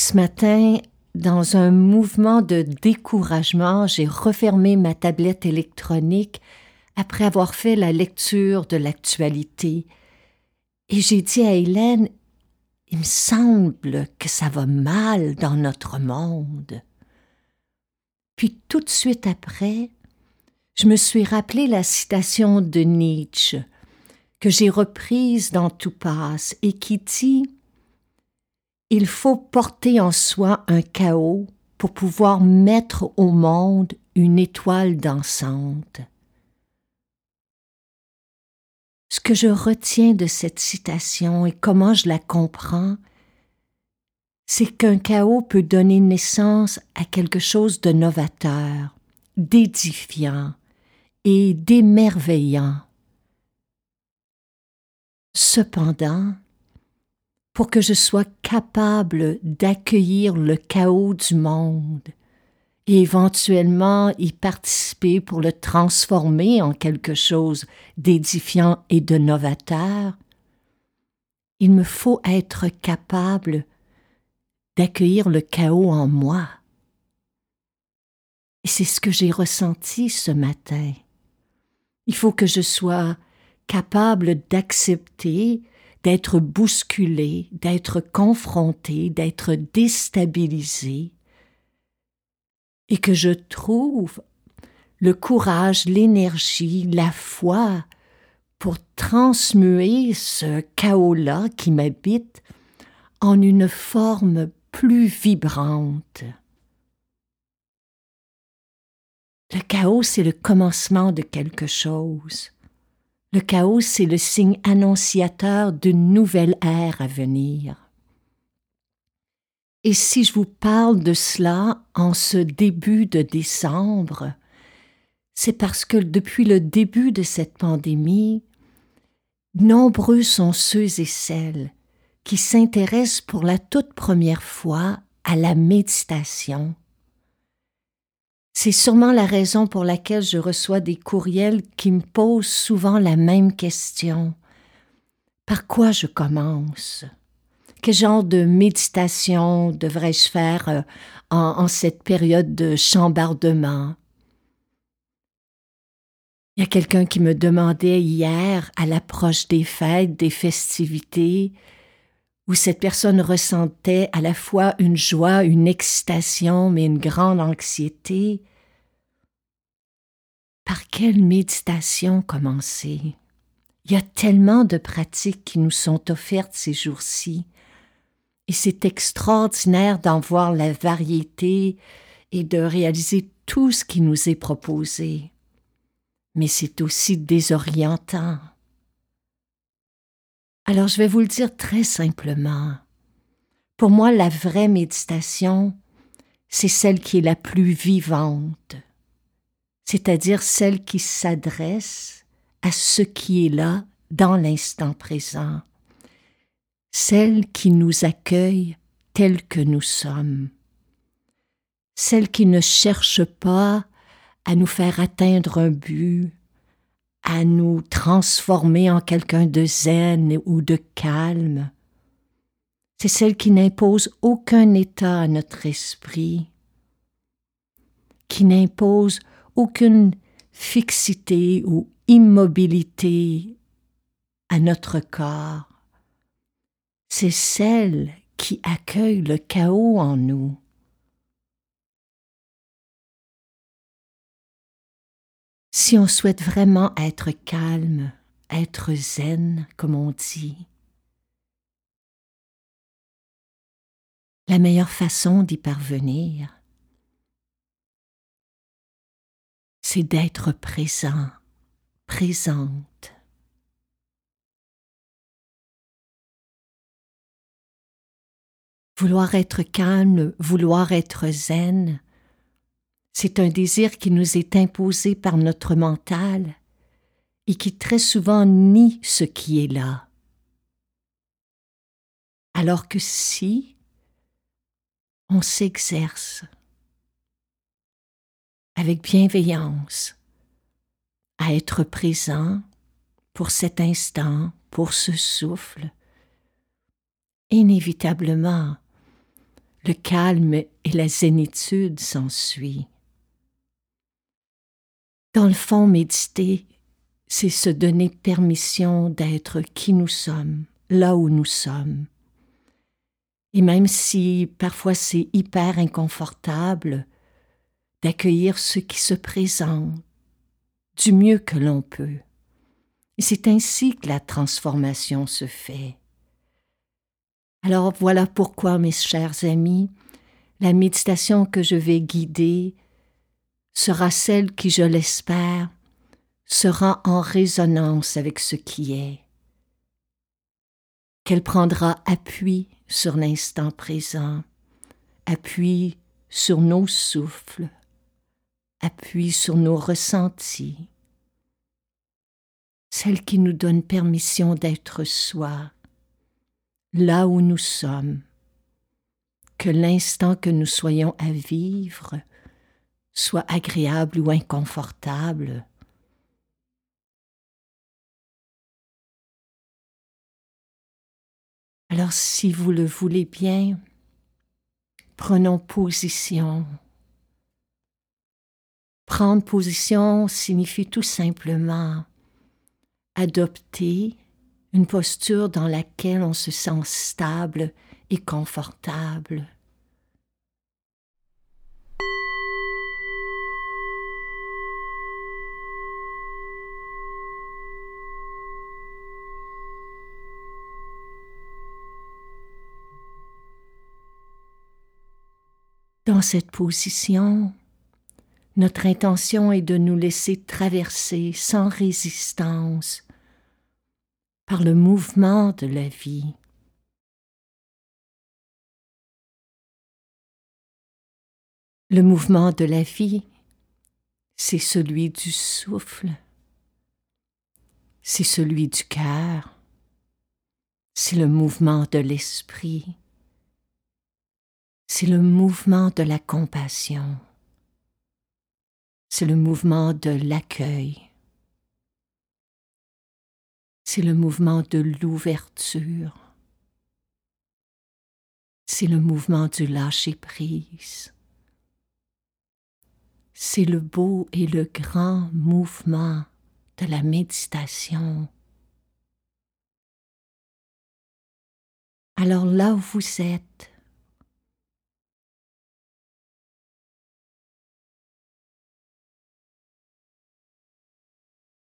Ce matin, dans un mouvement de découragement, j'ai refermé ma tablette électronique après avoir fait la lecture de l'actualité. Et j'ai dit à Hélène, il me semble que ça va mal dans notre monde. Puis tout de suite après, je me suis rappelé la citation de Nietzsche que j'ai reprise dans Tout passe et qui dit il faut porter en soi un chaos pour pouvoir mettre au monde une étoile dansante. Ce que je retiens de cette citation et comment je la comprends, c'est qu'un chaos peut donner naissance à quelque chose de novateur, d'édifiant et d'émerveillant. Cependant, pour que je sois capable d'accueillir le chaos du monde et éventuellement y participer pour le transformer en quelque chose d'édifiant et de novateur, il me faut être capable d'accueillir le chaos en moi. Et c'est ce que j'ai ressenti ce matin. Il faut que je sois capable d'accepter d'être bousculé, d'être confronté, d'être déstabilisé, et que je trouve le courage, l'énergie, la foi pour transmuer ce chaos-là qui m'habite en une forme plus vibrante. Le chaos, c'est le commencement de quelque chose. Le chaos, c'est le signe annonciateur d'une nouvelle ère à venir. Et si je vous parle de cela en ce début de décembre, c'est parce que depuis le début de cette pandémie, nombreux sont ceux et celles qui s'intéressent pour la toute première fois à la méditation c'est sûrement la raison pour laquelle je reçois des courriels qui me posent souvent la même question. Par quoi je commence? Quel genre de méditation devrais-je faire euh, en, cette période de chambardement? Il y a quelqu'un qui me demandait hier, à l'approche des fêtes, des festivités, où cette personne ressentait à la fois une joie, une excitation, mais une grande anxiété. Par quelle méditation commencer? Il y a tellement de pratiques qui nous sont offertes ces jours-ci, et c'est extraordinaire d'en voir la variété et de réaliser tout ce qui nous est proposé. Mais c'est aussi désorientant. Alors je vais vous le dire très simplement. Pour moi, la vraie méditation, c'est celle qui est la plus vivante, c'est-à-dire celle qui s'adresse à ce qui est là dans l'instant présent, celle qui nous accueille telle que nous sommes, celle qui ne cherche pas à nous faire atteindre un but, à nous transformer en quelqu'un de zen ou de calme. C'est celle qui n'impose aucun état à notre esprit, qui n'impose aucune fixité ou immobilité à notre corps, c'est celle qui accueille le chaos en nous. Si on souhaite vraiment être calme, être zen, comme on dit, la meilleure façon d'y parvenir, c'est d'être présent, présente. Vouloir être calme, vouloir être zen, c'est un désir qui nous est imposé par notre mental et qui très souvent nie ce qui est là. Alors que si on s'exerce avec bienveillance à être présent pour cet instant, pour ce souffle. Inévitablement, le calme et la zénitude s'ensuit. Dans le fond, méditer, c'est se donner permission d'être qui nous sommes, là où nous sommes. Et même si parfois c'est hyper inconfortable, d'accueillir ce qui se présente du mieux que l'on peut. C'est ainsi que la transformation se fait. Alors voilà pourquoi, mes chers amis, la méditation que je vais guider sera celle qui, je l'espère, sera en résonance avec ce qui est, qu'elle prendra appui sur l'instant présent, appui sur nos souffles, appuie sur nos ressentis, celle qui nous donne permission d'être soi, là où nous sommes, que l'instant que nous soyons à vivre soit agréable ou inconfortable. Alors si vous le voulez bien, prenons position Prendre position signifie tout simplement adopter une posture dans laquelle on se sent stable et confortable. Dans cette position, notre intention est de nous laisser traverser sans résistance par le mouvement de la vie. Le mouvement de la vie, c'est celui du souffle, c'est celui du cœur, c'est le mouvement de l'esprit, c'est le mouvement de la compassion c'est le mouvement de l'accueil. C'est le mouvement de l'ouverture. C'est le mouvement du lâcher-prise. C'est le beau et le grand mouvement de la méditation. Alors là où vous êtes,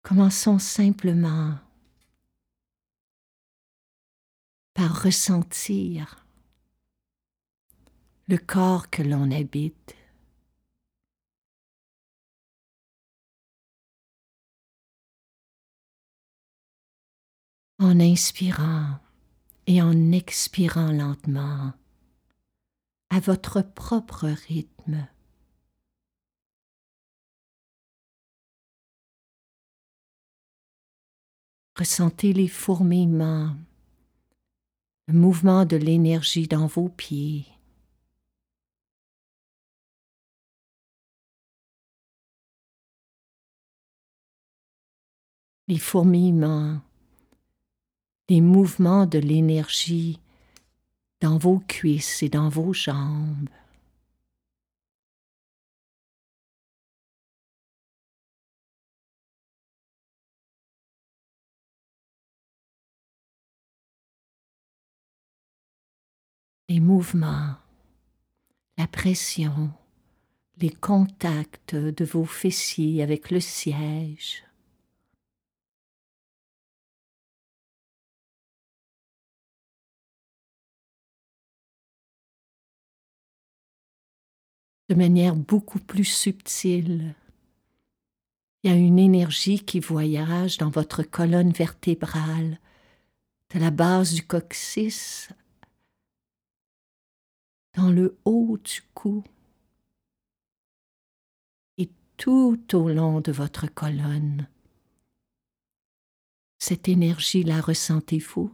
Commençons simplement par ressentir le corps que l'on habite. En inspirant et en expirant lentement à votre propre rythme. Ressentez les fourmillements, le mouvement de l'énergie dans vos pieds. Les fourmillements, les mouvements de l'énergie dans vos cuisses et dans vos jambes. Les mouvements, la pression, les contacts de vos fessiers avec le siège. de manière beaucoup plus subtile. Il y a une énergie qui voyage dans votre colonne vertébrale, de la base du coccyx dans le haut du cou et tout au long de votre colonne. Cette énergie la ressentez-vous?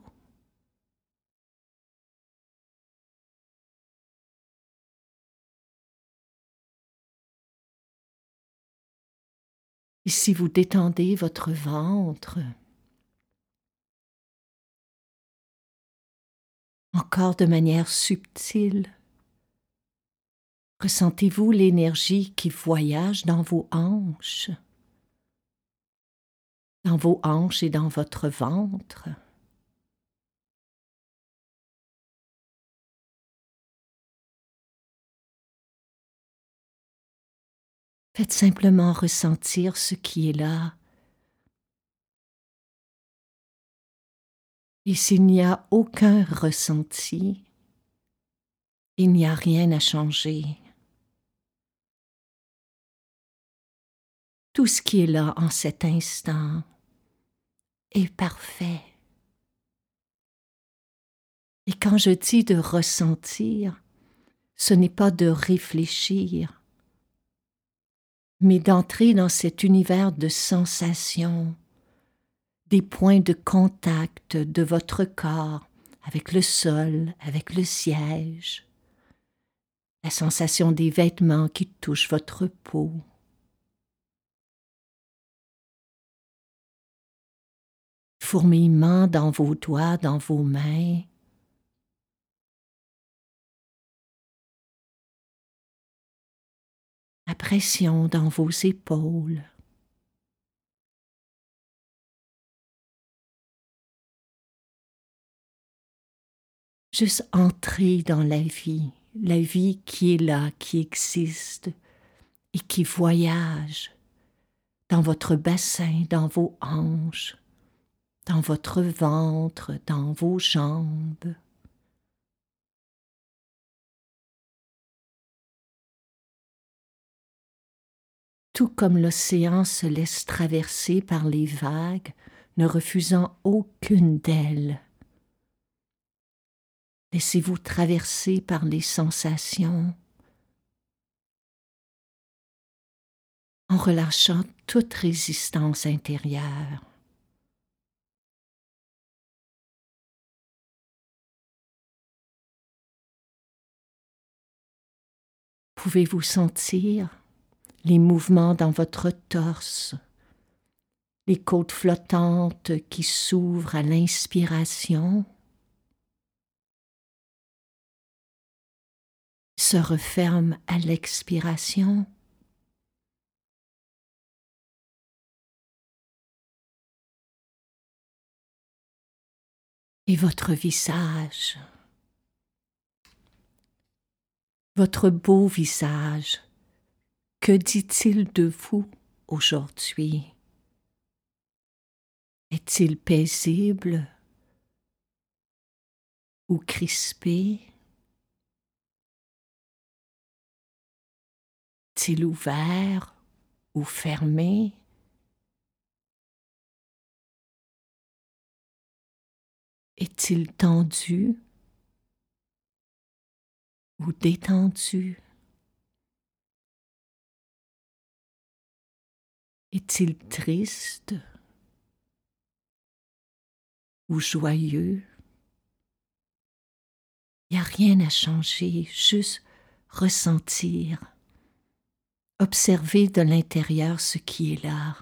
Et si vous détendez votre ventre, encore de manière subtile, ressentez-vous l'énergie qui voyage dans vos hanches, dans vos hanches et dans votre ventre? Faites simplement ressentir ce qui est là. Et s'il n'y a aucun ressenti, il n'y a rien à changer. Tout ce qui est là en cet instant est parfait. Et quand je dis de ressentir, ce n'est pas de réfléchir, mais d'entrer dans cet univers de sensations, des points de contact de votre corps avec le sol, avec le siège, la sensation des vêtements qui touchent votre peau. Fourmillement dans vos doigts, dans vos mains, la pression dans vos épaules. Juste entrer dans la vie, la vie qui est là, qui existe et qui voyage dans votre bassin, dans vos hanches, dans votre ventre, dans vos jambes. tout comme l'océan se laisse traverser par les vagues, ne refusant aucune d'elles. Laissez-vous traverser par les sensations en relâchant toute résistance intérieure. Pouvez-vous sentir les mouvements dans votre torse, les côtes flottantes qui s'ouvrent à l'inspiration, se referment à l'expiration. Et votre visage, votre beau visage, que dit-il de vous aujourd'hui? Est-il paisible? Ou crispé? Est-il ouvert ou fermé? Est-il tendu ou détendu Est-il triste ou joyeux? Il n'y a rien à changer, juste ressentir, observer de l'intérieur ce qui est là.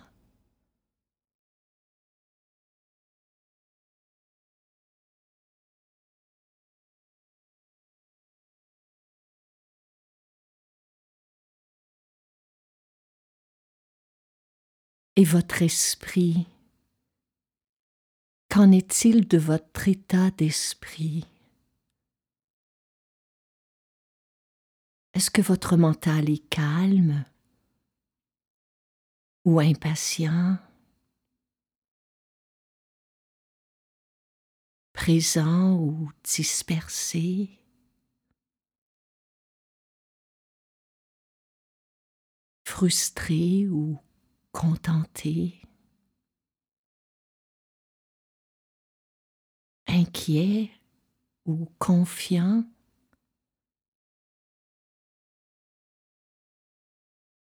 Et votre esprit, qu'en est-il de votre état d'esprit? Est-ce que votre mental est calme ou impatient? Présent ou dispersé? Frustré ou contenté inquiet ou confiant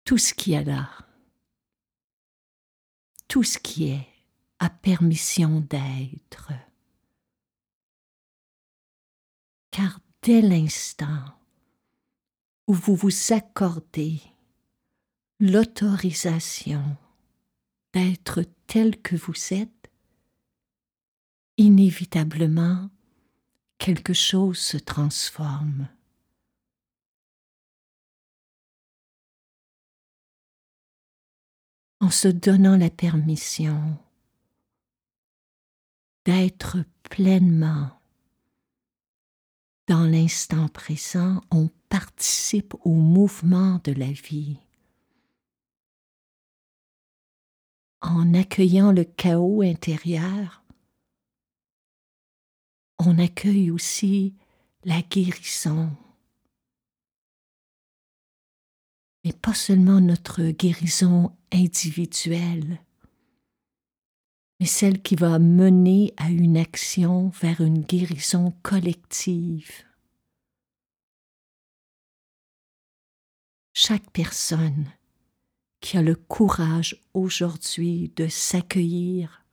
tout ce qui est là, tout ce qui est a permission d'être. Car dès l'instant où vous vous accordez l'autorisation d'être tel que vous êtes, inévitablement quelque chose se transforme. en se donnant la permission d'être pleinement dans l'instant présent, on participe au mouvement de la vie. En accueillant le chaos intérieur, on accueille aussi la guérison mais pas seulement notre guérison individuelle, mais celle qui va mener à une action vers une guérison collective. Chaque personne qui a le courage aujourd'hui de s'accueillir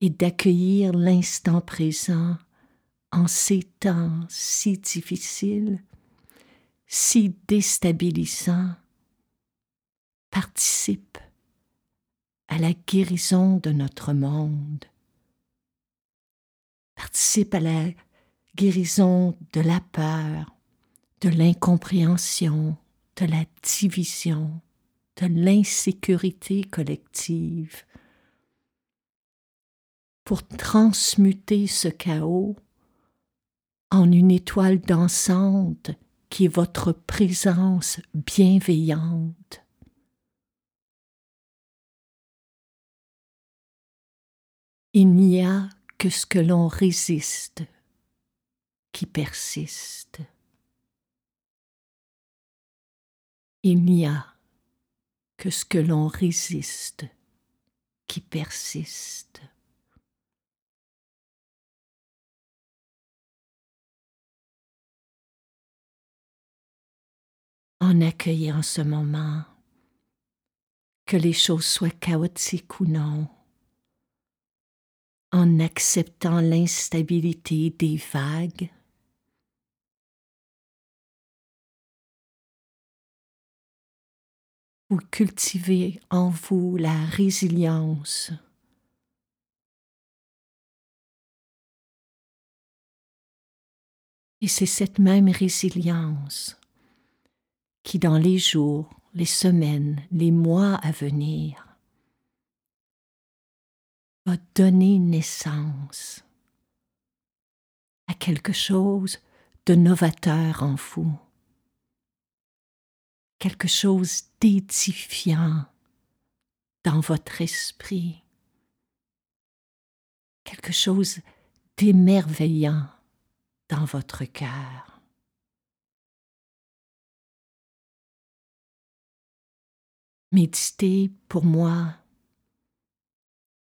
et d'accueillir l'instant présent en ces temps si difficiles si déstabilisant participe à la guérison de notre monde, participe à la guérison de la peur, de l'incompréhension, de la division, de l'insécurité collective, pour transmuter ce chaos en une étoile dansante qui est votre présence bienveillante. Il n'y a que ce que l'on résiste qui persiste. Il n'y a que ce que l'on résiste qui persiste. en accueillant ce moment, que les choses soient chaotiques ou non, en acceptant l'instabilité des vagues, vous cultivez en vous la résilience. Et c'est cette même résilience qui dans les jours, les semaines, les mois à venir va donner naissance à quelque chose de novateur en vous, quelque chose d'édifiant dans votre esprit, quelque chose d'émerveillant dans votre cœur. Méditer, pour moi,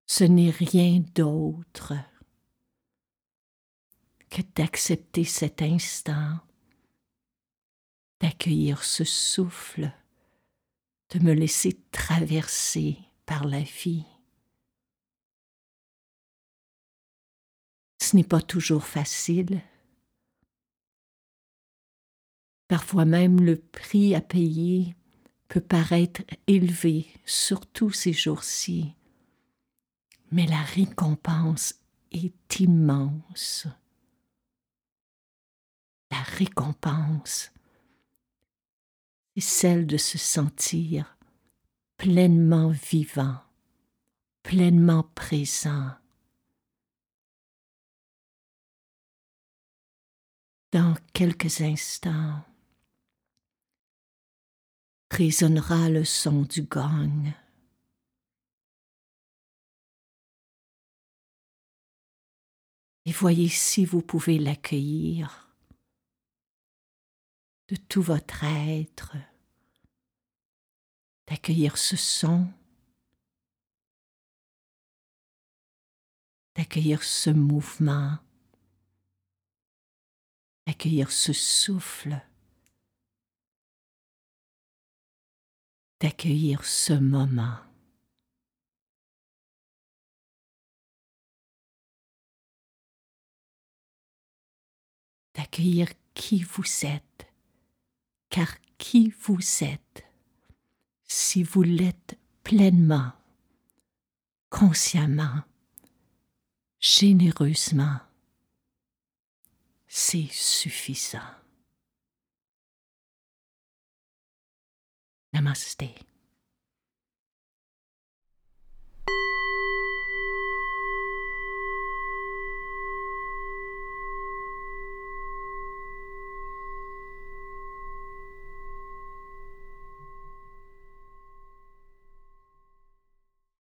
ce n'est rien d'autre que d'accepter cet instant, d'accueillir ce souffle, de me laisser traverser par la vie. Ce n'est pas toujours facile. Parfois même le prix à payer peut paraître élevé, surtout ces jours-ci, mais la récompense est immense. La récompense est celle de se sentir pleinement vivant, pleinement présent. Dans quelques instants, résonnera le son du gong. Et voyez si vous pouvez l'accueillir de tout votre être, d'accueillir ce son, d'accueillir ce mouvement, d'accueillir ce souffle, d'accueillir ce moment. d'accueillir qui vous êtes, car qui vous êtes, si vous l'êtes pleinement, consciemment, généreusement, c'est suffisant. Namaste.